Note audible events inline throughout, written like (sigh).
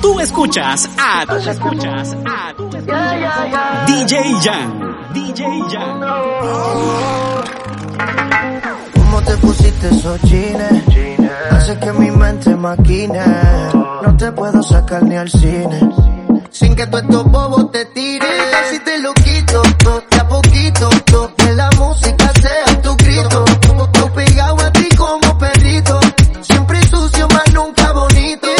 Tú escuchas a, tú escuchas a, tú DJ Jan, DJ Jan. ¿Cómo te pusiste esos jeans? Hace que mi mente maquine. No te puedo sacar ni al cine. Sin que tú estos bobos te tiren. Si te lo quito, to, de a poquito, to, que la música sea tu grito. Tú pegado a ti como perrito. Siempre sucio, más nunca bonito.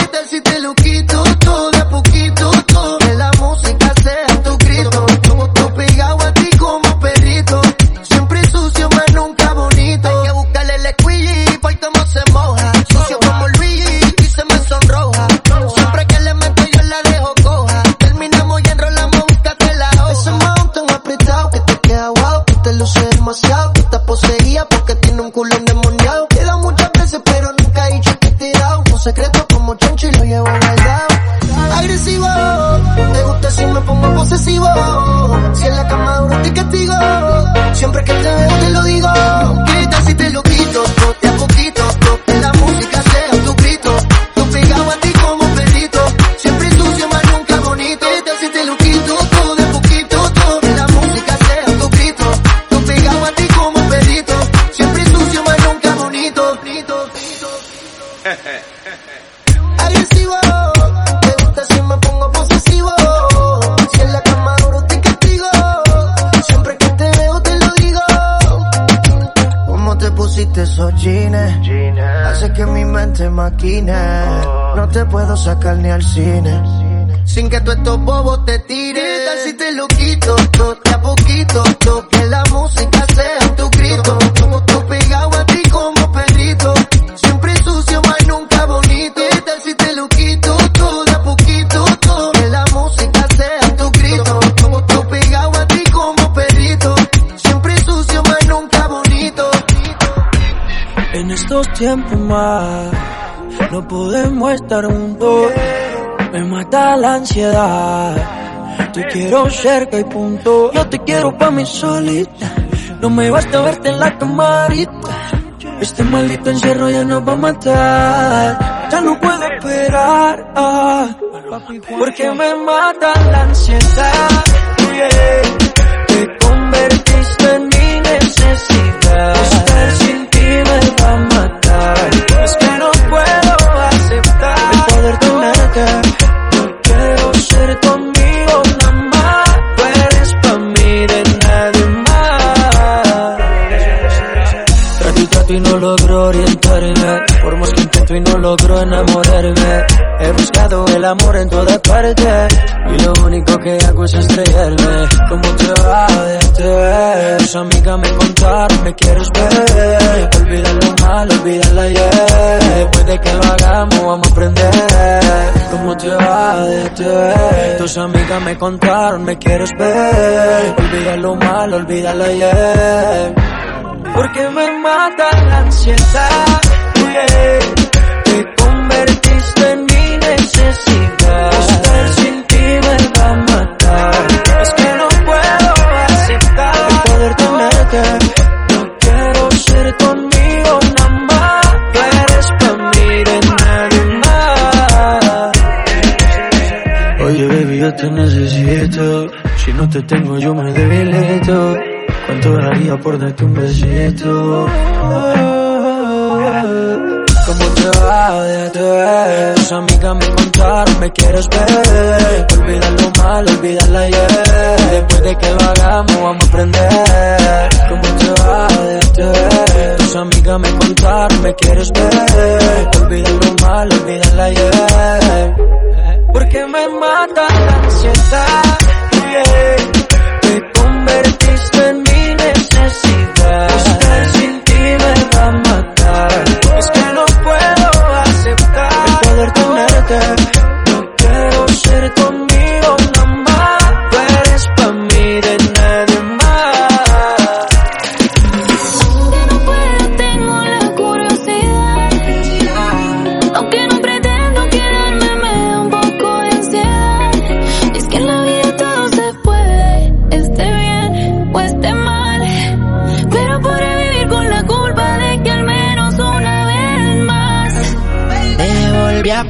Jeans? Hace que mi mente maquine. No te puedo sacar ni al cine. Sin que tú estos bobos te tiren. ¿Qué tal si te lo quito? To, de a poquito, to, que la música sea tu grito. Tiempos más, no podemos estar juntos. Me mata la ansiedad. Te quiero cerca y punto. Yo te quiero pa' mí solita. No me basta verte en la camarita. Este maldito encierro ya nos va a matar. Ya no puedo esperar. ah, porque me mata la ansiedad. Tus amigas me contaron, me quieres ver. Olvida lo malo, olvida el ayer. Porque me mata la ansiedad. yeah. Te tengo, yo me debilito. ¿Cuánto daría por darte un besito? ¿Cómo te va de te? Tus amigas me contaron, me quieres ver. Olvida lo malo, olvida el ayer. Después de que lo vamos a aprender. ¿Cómo te va de te? Tus amigas me contaron, me quieres ver. Olvida lo malo, olvida el ayer. Porque me mata la ansiedad. Te convertiste en mi necesidad. Estar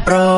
volví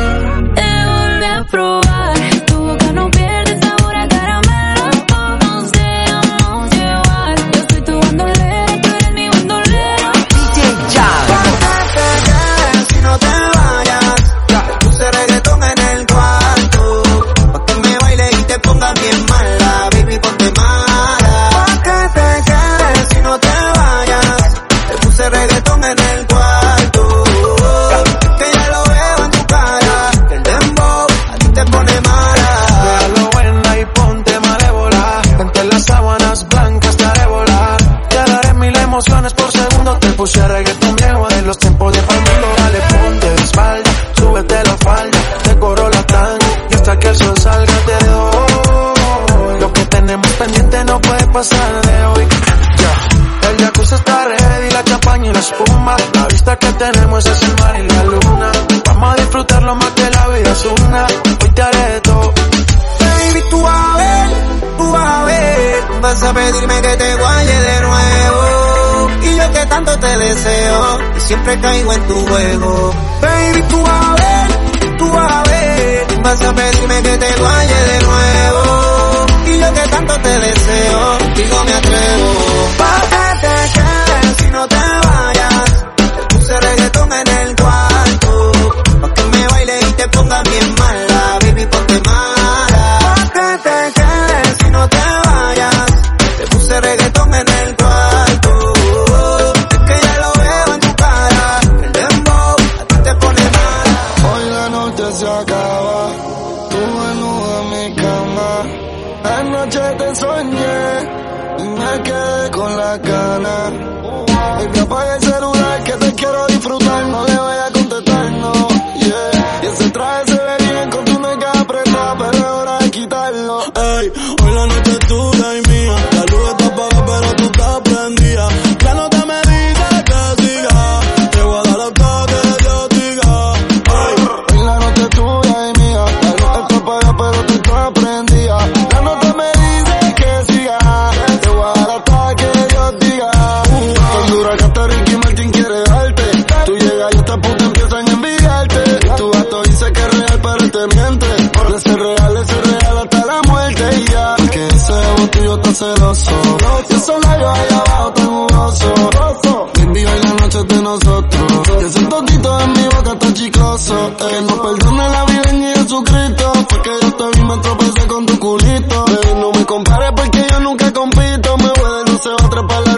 caigo en tu juego. Baby, tú vas a ver, tú vas a ver, vas a pedirme que te vaya de nuevo. Y yo que tanto te deseo, digo me atrevo. soñé y me quedé con la gana. Baby, apaga el celular que te quiero disfrutar, no le voy a contestar, no, yeah. Y ese traje se ve bien con tu nega apretada, pero es hora de quitarlo.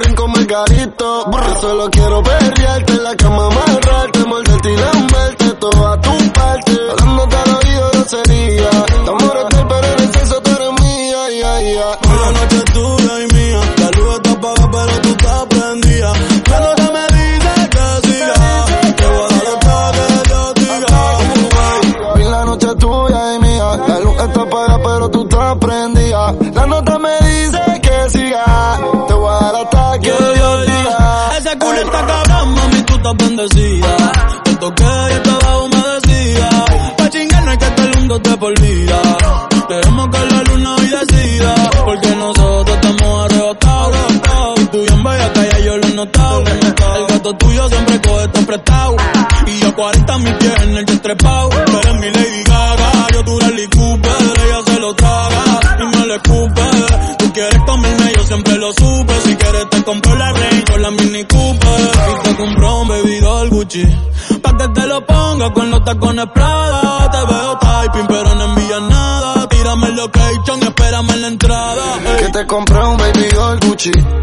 Yo. Yo solo quiero perrearte en la cama, amarrarte, morderte y lamberte toda tu parte. Hablándote al oído grosería. Tu amor es del pero en el sexo tú eres mía, ya, ya. Hoy tú estás bendecida. Te toqué y estaba humedecida. Pa' chingar no hay que este mundo te por vida. Queremos que la luna hoy decida. Porque nosotros estamos arrebatados. Y tú bien bella que ya yo lo he notado. El gato tuyo siempre coge esto prestado. Y yo 40 mis pies Gucci. Pa' que te lo ponga con los tacones Prada. Te veo typing pero no envías nada. Tírame el location y espérame en la entrada. Ey. Que te compré un baby doll Gucci.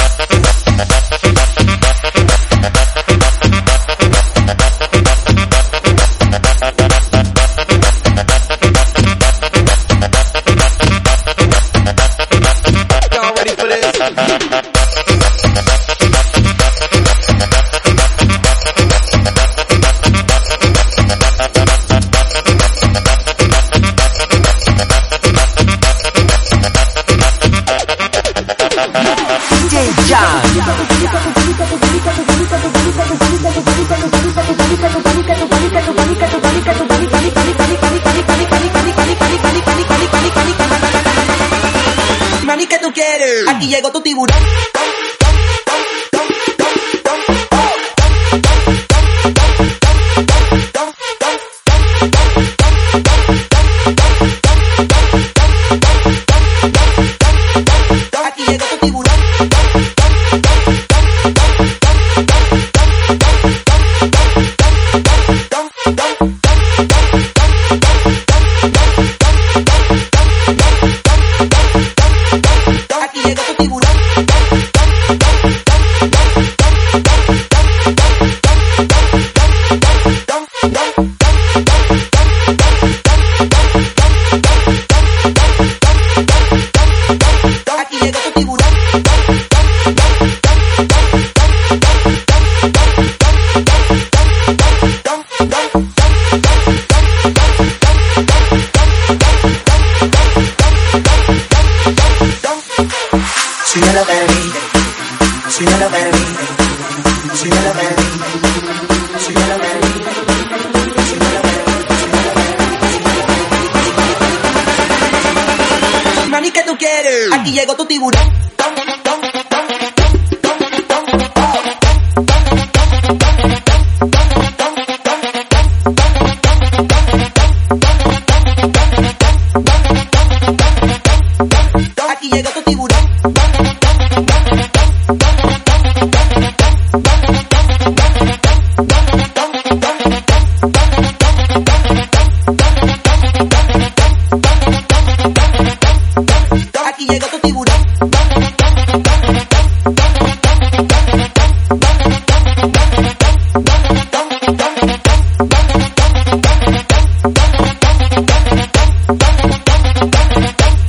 Mami, ¿qué tú quieres? Aquí llegó tu tiburón.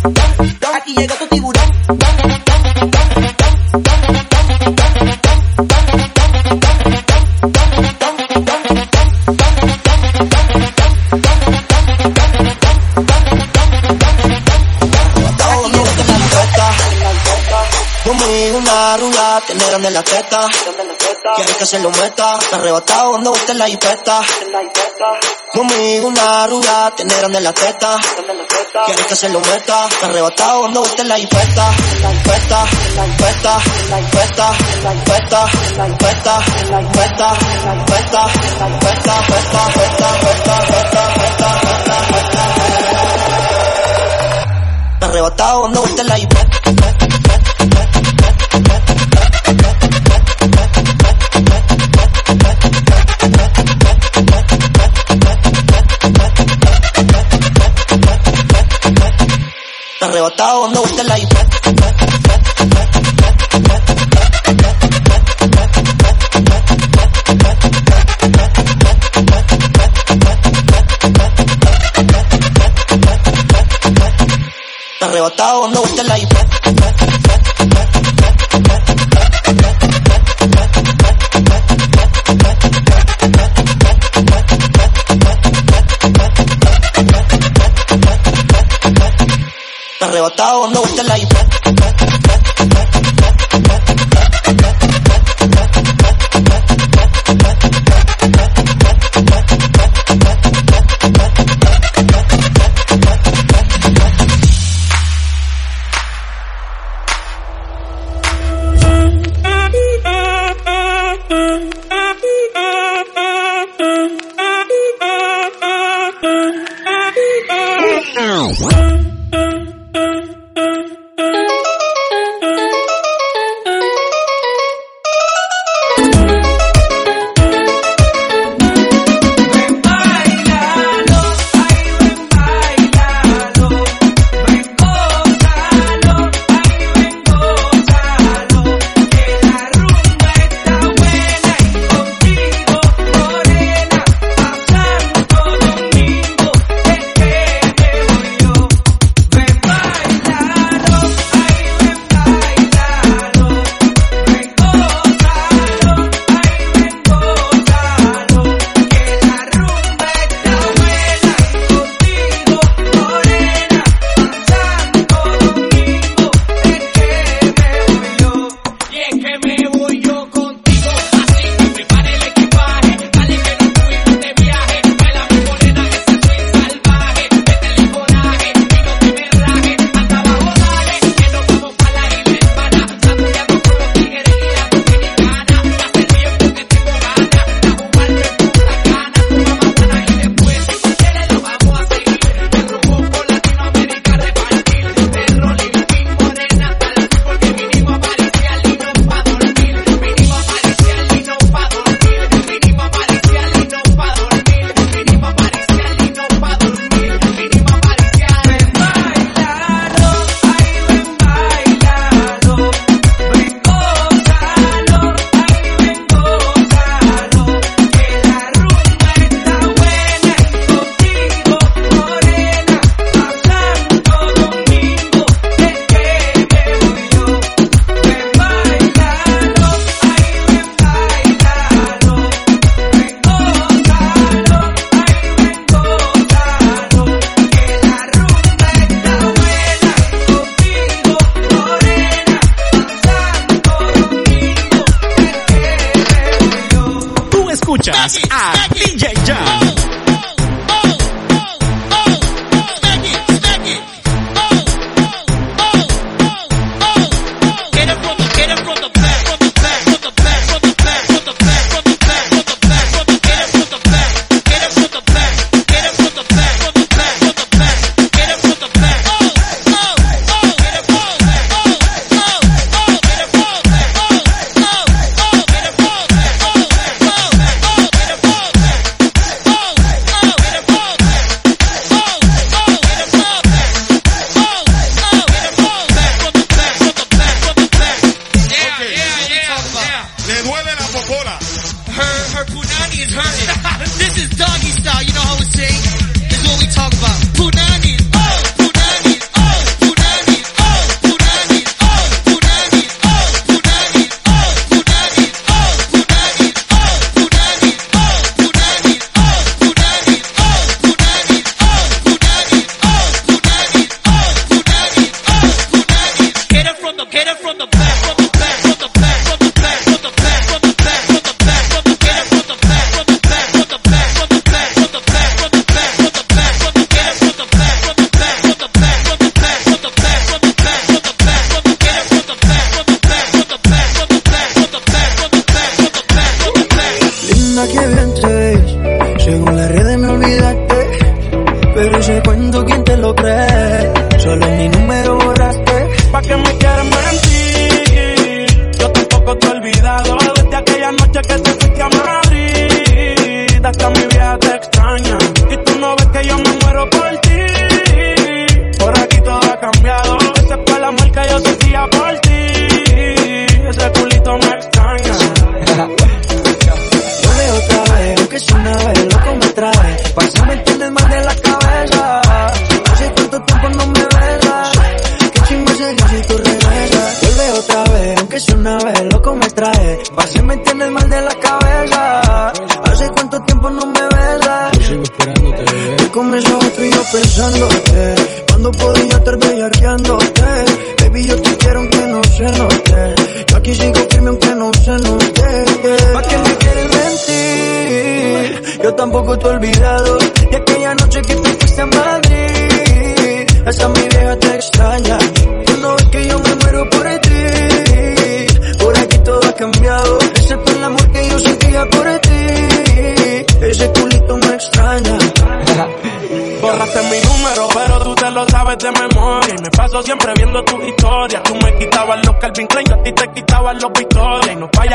Aquí llegó tu tiburón. Conmigo una rubia, tiene grande en la teta. Quieres que se lo meta, te arrebatado cuando usted la hipeta. Conmigo una rubia, tiene grande la teta. Quieres que se lo meta, te arrebatado cuando usted la hipeta. Peta, peta, peta, peta, peta, peta, peta, peta, peta, peta, peta, peta, Te arrebatado cuando usted la hipeta. arrebatado dando vueltas la iPad. Arrebatado dando vueltas la iPad. botado, no vuelta la hipo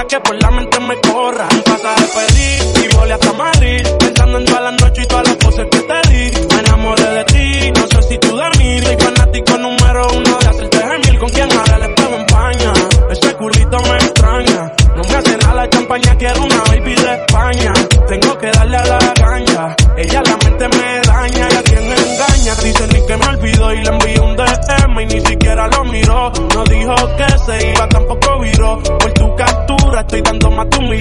que por la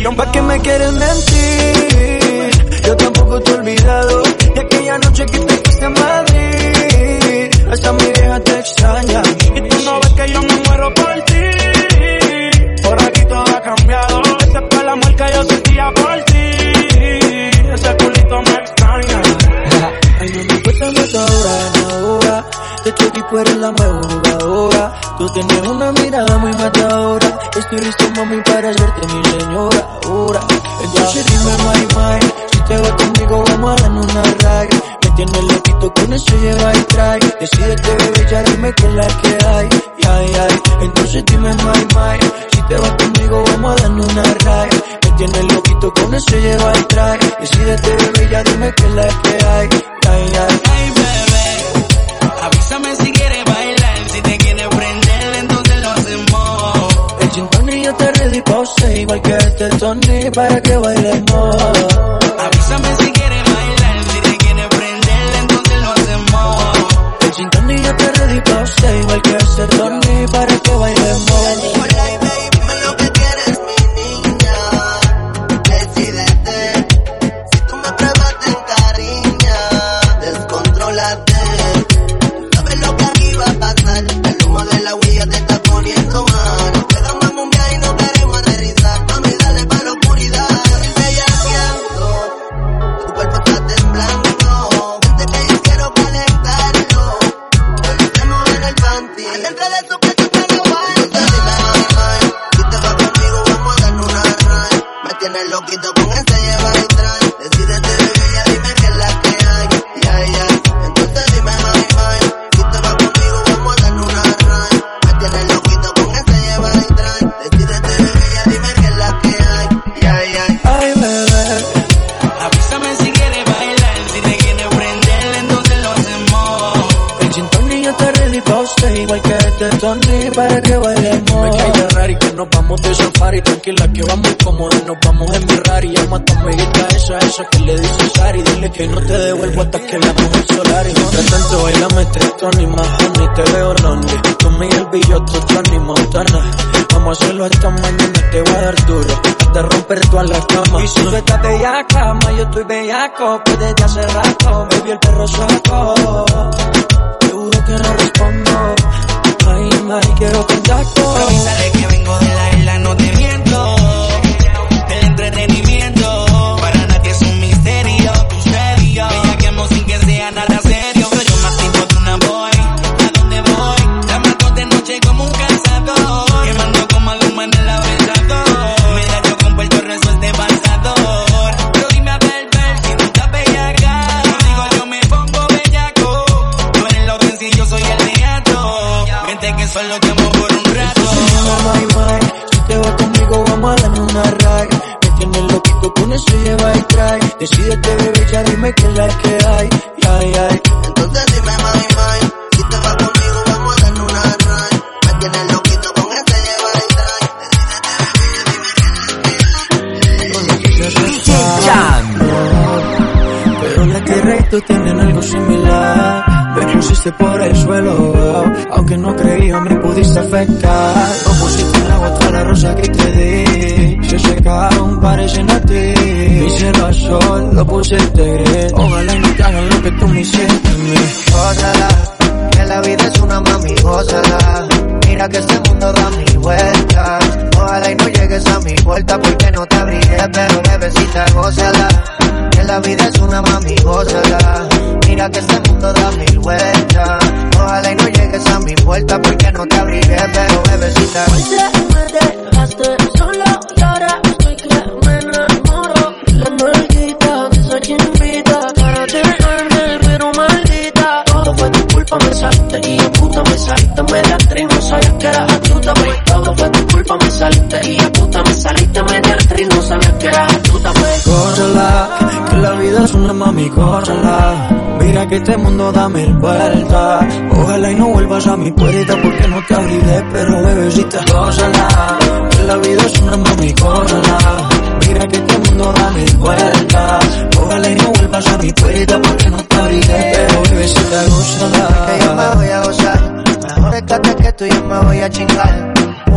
Y aunque que me quieres mentir, yo tampoco te he olvidado de aquella noche que te quise en Madrid. Hasta mi vieja te extraña y tú no ves que yo me muero por ti. Por aquí todo ha cambiado, ese fue el amor que yo sentía por ti. Ese culito me extraña. (laughs) Ay, no me importa ahora, ahora. De tu equipo eres la mejor jugadora. Tú tienes una mirada muy matadora. Estoy listo, mami, para hacerte mi trae. Decídete, bebé, ya dime qué es la que hay. Ay, ay, ay, bebé, avísame si quieres bailar. Si te quieres prender, entonces lo hacemos. El chintón y yo te ready pause, igual que este Tony, para que bailemos. Que no te devuelvo hasta que la mujer solar. Y mientras tanto bailame tres Tony, más honey, te veo lonely. Tú Miguel Villoto, Johnny Montana. Vamos a hacerlo hasta mañana, te voy a dar duro, hasta romper todas las camas. Y si tú estás bella cama, yo estoy bellaco, pues desde hace rato, baby el perro saco. Te juro que no respondo. Ay, ay, quiero contacto. Mundo da mil vueltas. Ojalá y no llegues a mi puerta porque no te abriré, pero bebecita, gózala. Que la vida es una mami, gózala. Mira que este mundo da mil vueltas. Ojalá y no llegues a mi puerta porque no te abriré, pero bebecita. me dejaste Todo fue tu culpa, me saliste y a puta me saliste. Media actriz, no sabías que eras astuta, pues. Gózala, que la vida es una mami, gózala. Mira que este mundo da mil vueltas. Ojalá y no vuelvas a mi puerta porque no te abriré, pero bebecita, gózala. Que la vida es una mami, gózala. Mira que este mundo da mil vueltas. Ojalá y no vuelvas a mi puerta porque no te abriré, pero bebecita, gózala. que yo me voy a gozar. Mejor que tú y yo me voy a chingar.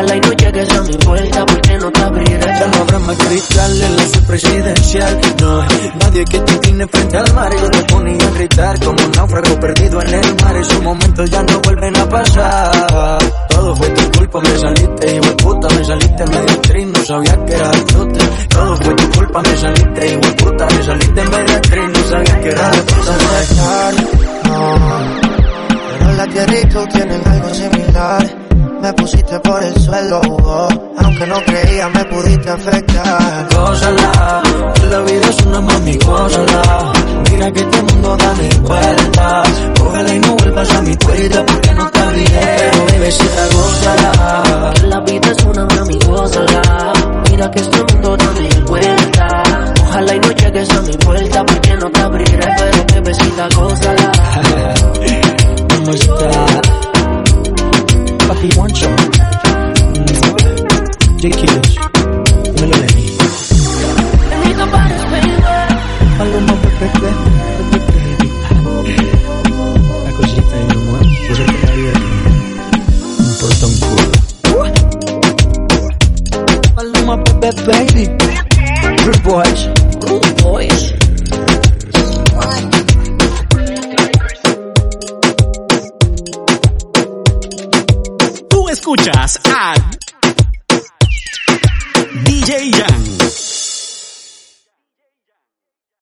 Ojalá y no llegues a mi vuelta porque no te abriré. Ya no habrá más cristal en la sub presidencial. No, nadie que te tiene frente al mar. Yo te ponía a gritar como un náufrago perdido en el mar. Esos momentos ya no vuelven a pasar. Todo fue tu culpa, me saliste, hijo de puta, me saliste medio actriz, no sabía que era chute. Todo fue tu culpa, me saliste, hijo de puta, me saliste medio actriz, no sabía que era puta. No, pero la tierra y tú tienen algo similar. Me pusiste por el suelo, oh, aunque no creía me pudiste afectar.